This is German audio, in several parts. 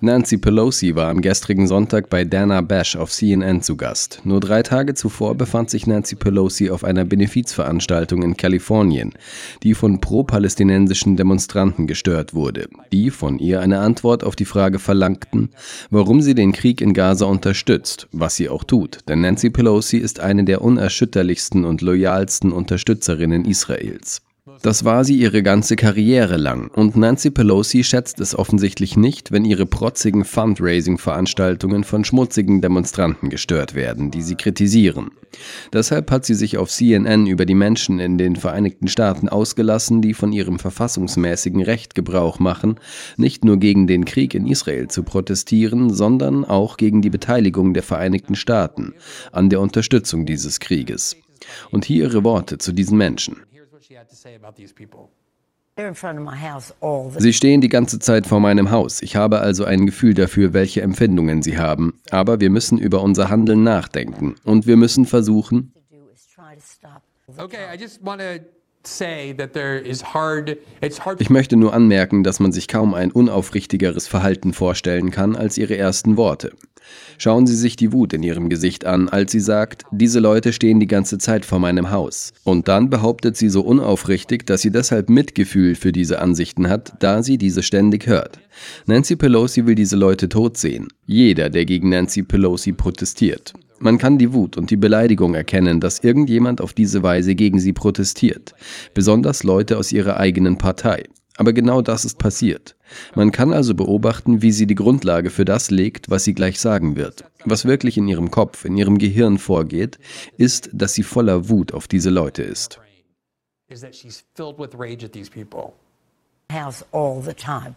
Nancy Pelosi war am gestrigen Sonntag bei Dana Bash auf CNN zu Gast. Nur drei Tage zuvor befand sich Nancy Pelosi auf einer Benefizveranstaltung in Kalifornien, die von pro-palästinensischen Demonstranten gestört wurde, die von ihr eine Antwort auf die Frage verlangten, warum sie den Krieg in Gaza unterstützt, was sie auch tut, denn Nancy Pelosi ist eine der unerschütterlichsten und loyalsten Unterstützerinnen Israels. Das war sie ihre ganze Karriere lang und Nancy Pelosi schätzt es offensichtlich nicht, wenn ihre protzigen Fundraising-Veranstaltungen von schmutzigen Demonstranten gestört werden, die sie kritisieren. Deshalb hat sie sich auf CNN über die Menschen in den Vereinigten Staaten ausgelassen, die von ihrem verfassungsmäßigen Recht Gebrauch machen, nicht nur gegen den Krieg in Israel zu protestieren, sondern auch gegen die Beteiligung der Vereinigten Staaten an der Unterstützung dieses Krieges. Und hier ihre Worte zu diesen Menschen. Sie stehen die ganze Zeit vor meinem Haus. Ich habe also ein Gefühl dafür, welche Empfindungen sie haben. Aber wir müssen über unser Handeln nachdenken. Und wir müssen versuchen. Okay, I just want to ich möchte nur anmerken, dass man sich kaum ein unaufrichtigeres Verhalten vorstellen kann als ihre ersten Worte. Schauen Sie sich die Wut in ihrem Gesicht an, als sie sagt, diese Leute stehen die ganze Zeit vor meinem Haus. Und dann behauptet sie so unaufrichtig, dass sie deshalb Mitgefühl für diese Ansichten hat, da sie diese ständig hört. Nancy Pelosi will diese Leute tot sehen. Jeder, der gegen Nancy Pelosi protestiert. Man kann die Wut und die Beleidigung erkennen, dass irgendjemand auf diese Weise gegen sie protestiert, besonders Leute aus ihrer eigenen Partei. Aber genau das ist passiert. Man kann also beobachten, wie sie die Grundlage für das legt, was sie gleich sagen wird. Was wirklich in ihrem Kopf, in ihrem Gehirn vorgeht, ist, dass sie voller Wut auf diese Leute ist. House all the time.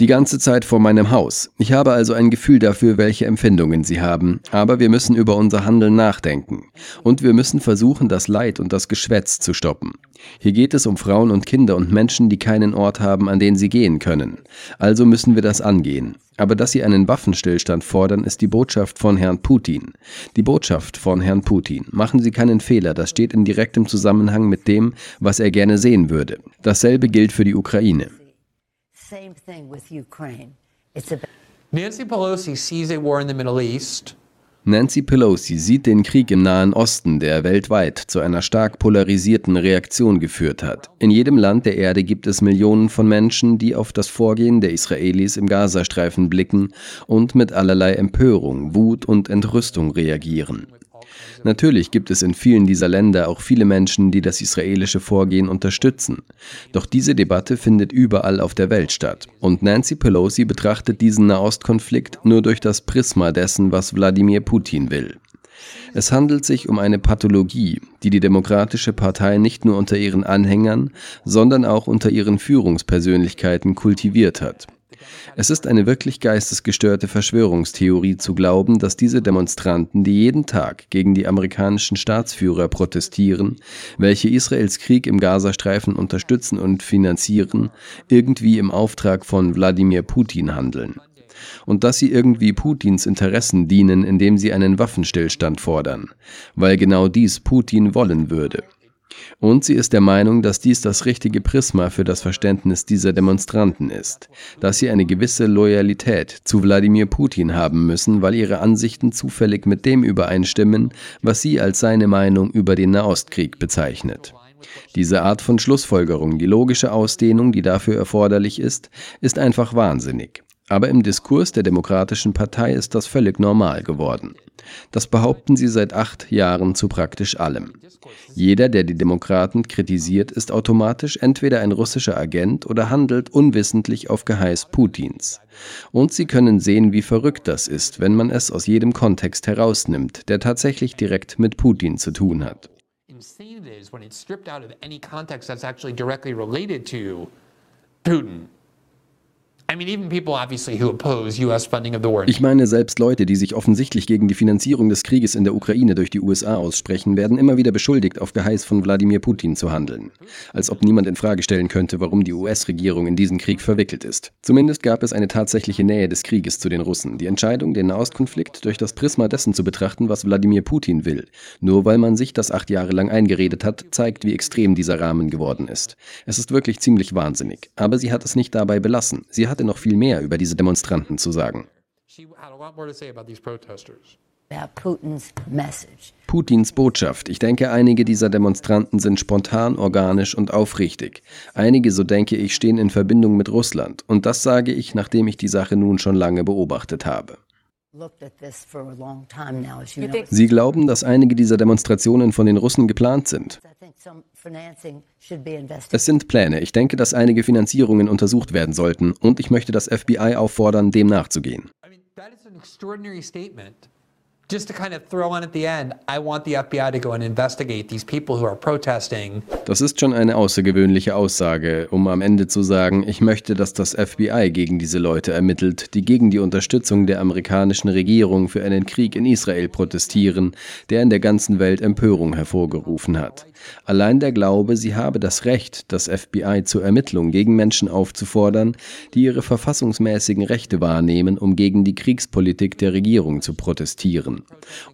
Die ganze Zeit vor meinem Haus. Ich habe also ein Gefühl dafür, welche Empfindungen sie haben. Aber wir müssen über unser Handeln nachdenken. Und wir müssen versuchen, das Leid und das Geschwätz zu stoppen. Hier geht es um Frauen und Kinder und Menschen, die keinen Ort haben, an den sie gehen können. Also müssen wir das angehen. Aber dass sie einen Waffenstillstand fordern, ist die Botschaft von Herrn Putin. Die Botschaft von Herrn Putin. Machen Sie keinen Fehler, das steht in direktem Zusammenhang mit dem, was er gerne sehen würde. Dasselbe gilt für die Ukraine. Same thing with Ukraine. It's about Nancy Pelosi sees a war in the Middle East. Nancy Pelosi sieht den Krieg im Nahen Osten, der weltweit zu einer stark polarisierten Reaktion geführt hat. In jedem Land der Erde gibt es Millionen von Menschen, die auf das Vorgehen der Israelis im Gazastreifen blicken und mit allerlei Empörung, Wut und Entrüstung reagieren. Natürlich gibt es in vielen dieser Länder auch viele Menschen, die das israelische Vorgehen unterstützen. Doch diese Debatte findet überall auf der Welt statt. Und Nancy Pelosi betrachtet diesen Nahostkonflikt nur durch das Prisma dessen, was Wladimir Putin will. Es handelt sich um eine Pathologie, die die Demokratische Partei nicht nur unter ihren Anhängern, sondern auch unter ihren Führungspersönlichkeiten kultiviert hat. Es ist eine wirklich geistesgestörte Verschwörungstheorie zu glauben, dass diese Demonstranten, die jeden Tag gegen die amerikanischen Staatsführer protestieren, welche Israels Krieg im Gazastreifen unterstützen und finanzieren, irgendwie im Auftrag von Wladimir Putin handeln. Und dass sie irgendwie Putins Interessen dienen, indem sie einen Waffenstillstand fordern, weil genau dies Putin wollen würde. Und sie ist der Meinung, dass dies das richtige Prisma für das Verständnis dieser Demonstranten ist, dass sie eine gewisse Loyalität zu Wladimir Putin haben müssen, weil ihre Ansichten zufällig mit dem übereinstimmen, was sie als seine Meinung über den Nahostkrieg bezeichnet. Diese Art von Schlussfolgerung, die logische Ausdehnung, die dafür erforderlich ist, ist einfach wahnsinnig. Aber im Diskurs der Demokratischen Partei ist das völlig normal geworden. Das behaupten sie seit acht Jahren zu praktisch allem. Jeder, der die Demokraten kritisiert, ist automatisch entweder ein russischer Agent oder handelt unwissentlich auf Geheiß Putins. Und sie können sehen, wie verrückt das ist, wenn man es aus jedem Kontext herausnimmt, der tatsächlich direkt mit Putin zu tun hat. Putin. Ich meine, selbst Leute, die sich offensichtlich gegen die Finanzierung des Krieges in der Ukraine durch die USA aussprechen, werden immer wieder beschuldigt, auf Geheiß von Wladimir Putin zu handeln. Als ob niemand in Frage stellen könnte, warum die US-Regierung in diesen Krieg verwickelt ist. Zumindest gab es eine tatsächliche Nähe des Krieges zu den Russen. Die Entscheidung, den Nahostkonflikt durch das Prisma dessen zu betrachten, was Wladimir Putin will, nur weil man sich das acht Jahre lang eingeredet hat, zeigt, wie extrem dieser Rahmen geworden ist. Es ist wirklich ziemlich wahnsinnig. Aber sie hat es nicht dabei belassen. Sie hatte noch viel mehr über diese Demonstranten zu sagen. Putins Botschaft. Ich denke, einige dieser Demonstranten sind spontan, organisch und aufrichtig. Einige, so denke ich, stehen in Verbindung mit Russland. Und das sage ich, nachdem ich die Sache nun schon lange beobachtet habe. Sie glauben, dass einige dieser Demonstrationen von den Russen geplant sind. I think some financing should be investigated. Es sind Pläne. Ich denke, dass einige Finanzierungen untersucht werden sollten und ich möchte das FBI auffordern, dem nachzugehen. Just to kind of throw on at the end, I want the FBI to go and investigate these people who are protesting. Das ist schon eine außergewöhnliche Aussage, um am Ende zu sagen, ich möchte, dass das FBI gegen diese Leute ermittelt, die gegen die Unterstützung der amerikanischen Regierung für einen Krieg in Israel protestieren, der in der ganzen Welt Empörung hervorgerufen hat. Allein der Glaube, sie habe das Recht, das FBI zur Ermittlung gegen Menschen aufzufordern, die ihre verfassungsmäßigen Rechte wahrnehmen, um gegen die Kriegspolitik der Regierung zu protestieren.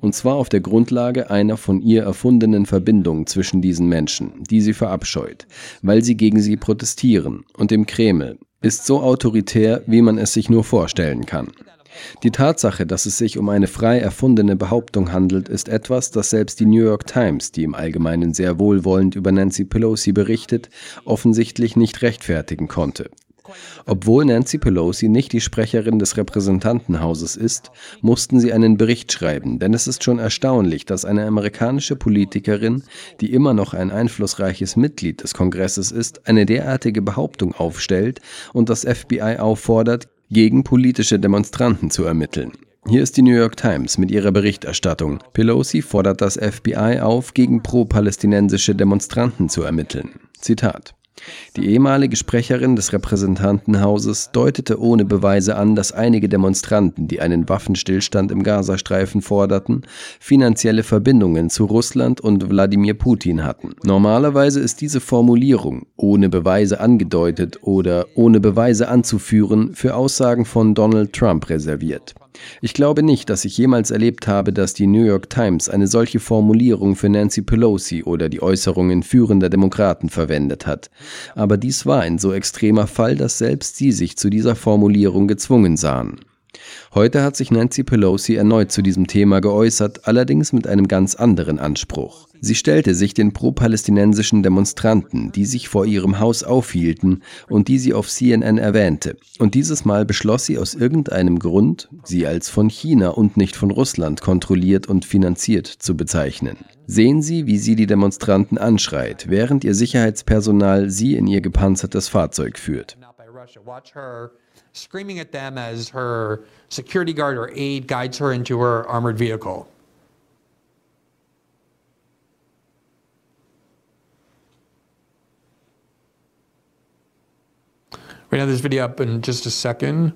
Und zwar auf der Grundlage einer von ihr erfundenen Verbindung zwischen diesen Menschen, die sie verabscheut, weil sie gegen sie protestieren, und dem Kreml, ist so autoritär, wie man es sich nur vorstellen kann. Die Tatsache, dass es sich um eine frei erfundene Behauptung handelt, ist etwas, das selbst die New York Times, die im Allgemeinen sehr wohlwollend über Nancy Pelosi berichtet, offensichtlich nicht rechtfertigen konnte. Obwohl Nancy Pelosi nicht die Sprecherin des Repräsentantenhauses ist, mussten sie einen Bericht schreiben, denn es ist schon erstaunlich, dass eine amerikanische Politikerin, die immer noch ein einflussreiches Mitglied des Kongresses ist, eine derartige Behauptung aufstellt und das FBI auffordert, gegen politische Demonstranten zu ermitteln. Hier ist die New York Times mit ihrer Berichterstattung. Pelosi fordert das FBI auf, gegen pro-palästinensische Demonstranten zu ermitteln. Zitat. Die ehemalige Sprecherin des Repräsentantenhauses deutete ohne Beweise an, dass einige Demonstranten, die einen Waffenstillstand im Gazastreifen forderten, finanzielle Verbindungen zu Russland und Wladimir Putin hatten. Normalerweise ist diese Formulierung ohne Beweise angedeutet oder ohne Beweise anzuführen für Aussagen von Donald Trump reserviert. Ich glaube nicht, dass ich jemals erlebt habe, dass die New York Times eine solche Formulierung für Nancy Pelosi oder die Äußerungen führender Demokraten verwendet hat. Aber dies war ein so extremer Fall, dass selbst sie sich zu dieser Formulierung gezwungen sahen. Heute hat sich Nancy Pelosi erneut zu diesem Thema geäußert, allerdings mit einem ganz anderen Anspruch. Sie stellte sich den pro-palästinensischen Demonstranten, die sich vor ihrem Haus aufhielten und die sie auf CNN erwähnte. Und dieses Mal beschloss sie aus irgendeinem Grund, sie als von China und nicht von Russland kontrolliert und finanziert zu bezeichnen. Sehen Sie, wie sie die Demonstranten anschreit, während ihr Sicherheitspersonal sie in ihr gepanzertes Fahrzeug führt. Russia. Watch her screaming at them as her security guard or aide guides her into her armored vehicle. Gonna have this video up in just a second.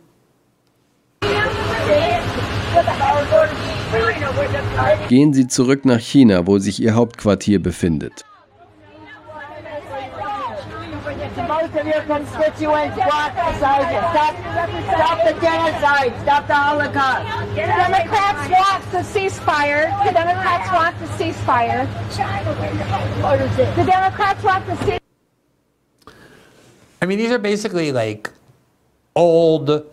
Gehen Sie zurück nach China, wo sich Ihr Hauptquartier befindet. Most of your constituents block beside you. Stop, stop the genocide. Stop the Holocaust. Democrats want the ceasefire. The Democrats want the ceasefire. The Democrats want the ceasefire. I mean, these are basically like old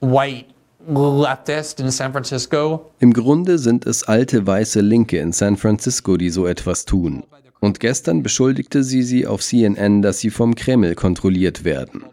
white leftists in San Francisco. Im Grunde sind es alte weiße Linke in San Francisco, die so etwas tun. Und gestern beschuldigte sie sie auf CNN, dass sie vom Kreml kontrolliert werden.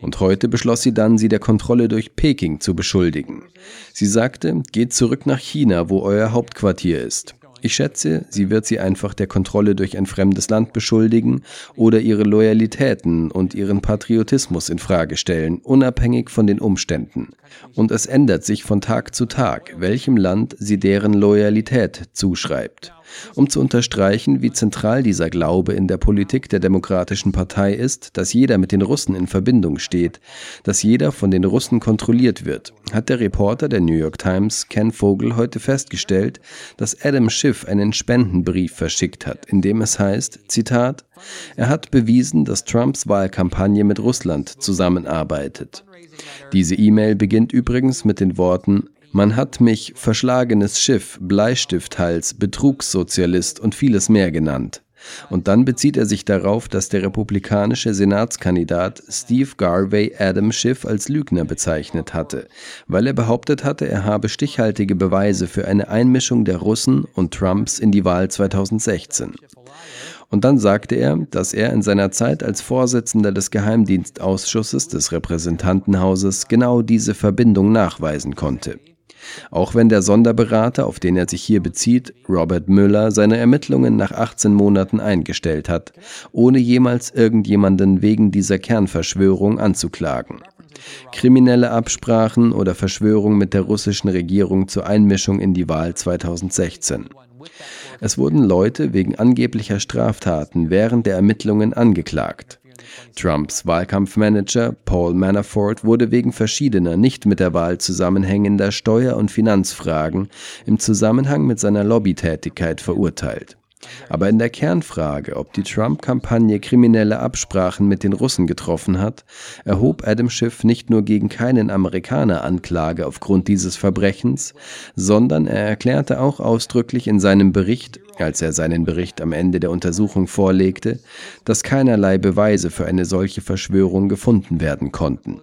Und heute beschloss sie dann, sie der Kontrolle durch Peking zu beschuldigen. Sie sagte, geht zurück nach China, wo euer Hauptquartier ist. Ich schätze, sie wird sie einfach der Kontrolle durch ein fremdes Land beschuldigen oder ihre Loyalitäten und ihren Patriotismus in Frage stellen, unabhängig von den Umständen. Und es ändert sich von Tag zu Tag, welchem Land sie deren Loyalität zuschreibt. Um zu unterstreichen, wie zentral dieser Glaube in der Politik der Demokratischen Partei ist, dass jeder mit den Russen in Verbindung steht, dass jeder von den Russen kontrolliert wird, hat der Reporter der New York Times Ken Vogel heute festgestellt, dass Adam Schiff einen Spendenbrief verschickt hat, in dem es heißt, Zitat, er hat bewiesen, dass Trumps Wahlkampagne mit Russland zusammenarbeitet. Diese E-Mail beginnt übrigens mit den Worten man hat mich verschlagenes Schiff, Bleistifthals, Betrugssozialist und vieles mehr genannt. Und dann bezieht er sich darauf, dass der republikanische Senatskandidat Steve Garvey Adam Schiff als Lügner bezeichnet hatte, weil er behauptet hatte, er habe stichhaltige Beweise für eine Einmischung der Russen und Trumps in die Wahl 2016. Und dann sagte er, dass er in seiner Zeit als Vorsitzender des Geheimdienstausschusses des Repräsentantenhauses genau diese Verbindung nachweisen konnte. Auch wenn der Sonderberater, auf den er sich hier bezieht, Robert Müller, seine Ermittlungen nach 18 Monaten eingestellt hat, ohne jemals irgendjemanden wegen dieser Kernverschwörung anzuklagen. Kriminelle Absprachen oder Verschwörung mit der russischen Regierung zur Einmischung in die Wahl 2016. Es wurden Leute wegen angeblicher Straftaten während der Ermittlungen angeklagt. Trumps Wahlkampfmanager Paul Manafort wurde wegen verschiedener nicht mit der Wahl zusammenhängender Steuer- und Finanzfragen im Zusammenhang mit seiner Lobbytätigkeit verurteilt. Aber in der Kernfrage, ob die Trump-Kampagne kriminelle Absprachen mit den Russen getroffen hat, erhob Adam Schiff nicht nur gegen keinen Amerikaner Anklage aufgrund dieses Verbrechens, sondern er erklärte auch ausdrücklich in seinem Bericht, als er seinen Bericht am Ende der Untersuchung vorlegte, dass keinerlei Beweise für eine solche Verschwörung gefunden werden konnten.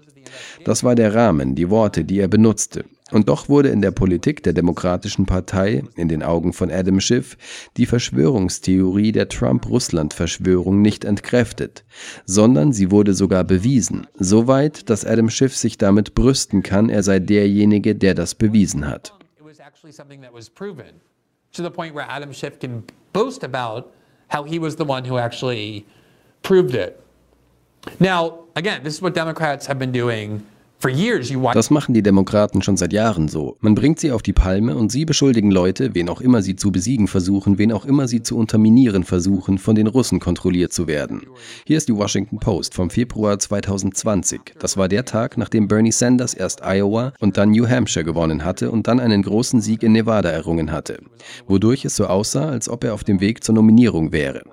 Das war der Rahmen, die Worte, die er benutzte, und doch wurde in der Politik der Demokratischen Partei, in den Augen von Adam Schiff, die Verschwörungstheorie der Trump-Russland-Verschwörung nicht entkräftet, sondern sie wurde sogar bewiesen, so weit, dass Adam Schiff sich damit brüsten kann, er sei derjenige, der das bewiesen hat. To the point where Adam Schiff can boast about how he was the one who actually proved it. Now, again, this is what Democrats have been doing das machen die Demokraten schon seit Jahren so. Man bringt sie auf die Palme und sie beschuldigen Leute, wen auch immer sie zu besiegen versuchen, wen auch immer sie zu unterminieren versuchen, von den Russen kontrolliert zu werden. Hier ist die Washington Post vom Februar 2020. Das war der Tag, nachdem Bernie Sanders erst Iowa und dann New Hampshire gewonnen hatte und dann einen großen Sieg in Nevada errungen hatte, wodurch es so aussah, als ob er auf dem Weg zur Nominierung wäre.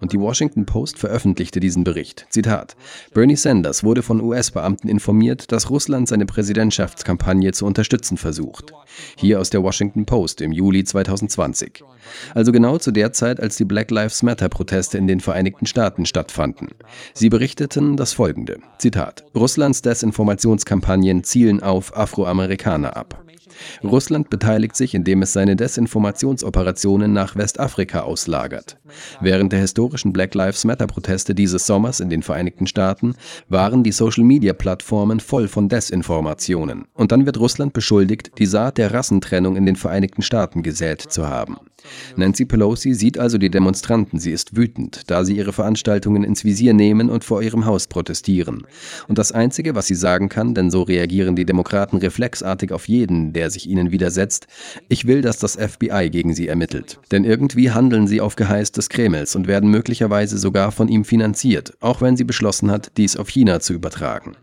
Und die Washington Post veröffentlichte diesen Bericht. Zitat: Bernie Sanders wurde von US-Beamten informiert, dass Russland seine Präsidentschaftskampagne zu unterstützen versucht. Hier aus der Washington Post im Juli 2020. Also genau zu der Zeit, als die Black Lives Matter-Proteste in den Vereinigten Staaten stattfanden. Sie berichteten das folgende: Zitat: Russlands Desinformationskampagnen zielen auf Afroamerikaner ab. Russland beteiligt sich, indem es seine Desinformationsoperationen nach Westafrika auslagert. Während der historischen Black Lives Matter-Proteste dieses Sommers in den Vereinigten Staaten waren die Social-Media-Plattformen voll von Desinformationen. Und dann wird Russland beschuldigt, die Saat der Rassentrennung in den Vereinigten Staaten gesät zu haben. Nancy Pelosi sieht also die Demonstranten, sie ist wütend, da sie ihre Veranstaltungen ins Visier nehmen und vor ihrem Haus protestieren. Und das Einzige, was sie sagen kann, denn so reagieren die Demokraten reflexartig auf jeden, der sich ihnen widersetzt, ich will, dass das FBI gegen sie ermittelt. Denn irgendwie handeln sie auf Geheiß des Kremls und werden möglicherweise sogar von ihm finanziert, auch wenn sie beschlossen hat, dies auf China zu übertragen.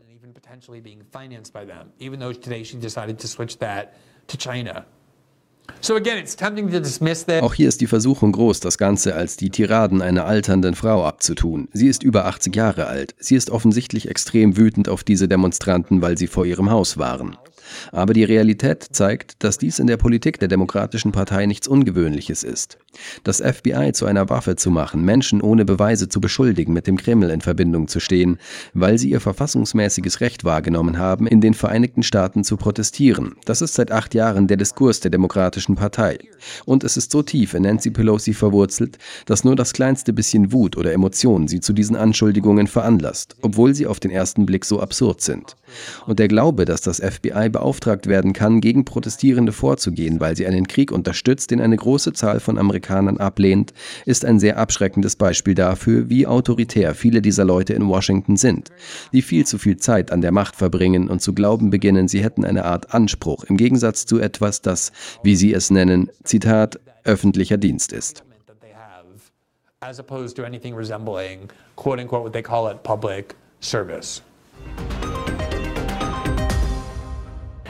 Auch hier ist die Versuchung groß, das Ganze als die Tiraden einer alternden Frau abzutun. Sie ist über 80 Jahre alt. Sie ist offensichtlich extrem wütend auf diese Demonstranten, weil sie vor ihrem Haus waren. Aber die Realität zeigt, dass dies in der Politik der Demokratischen Partei nichts Ungewöhnliches ist. Das FBI zu einer Waffe zu machen, Menschen ohne Beweise zu beschuldigen, mit dem Kreml in Verbindung zu stehen, weil sie ihr verfassungsmäßiges Recht wahrgenommen haben, in den Vereinigten Staaten zu protestieren. Das ist seit acht Jahren der Diskurs der Demokratischen Partei. Und es ist so tief in Nancy Pelosi verwurzelt, dass nur das kleinste bisschen Wut oder Emotion sie zu diesen Anschuldigungen veranlasst, obwohl sie auf den ersten Blick so absurd sind. Und der Glaube, dass das FBI beauftragt werden kann, gegen Protestierende vorzugehen, weil sie einen Krieg unterstützt, den eine große Zahl von Amerikanern ablehnt, ist ein sehr abschreckendes Beispiel dafür, wie autoritär viele dieser Leute in Washington sind, die viel zu viel Zeit an der Macht verbringen und zu glauben beginnen, sie hätten eine Art Anspruch, im Gegensatz zu etwas, das, wie sie es nennen, Zitat, öffentlicher Dienst ist. as opposed to anything resembling, quote unquote, what they call it, public service.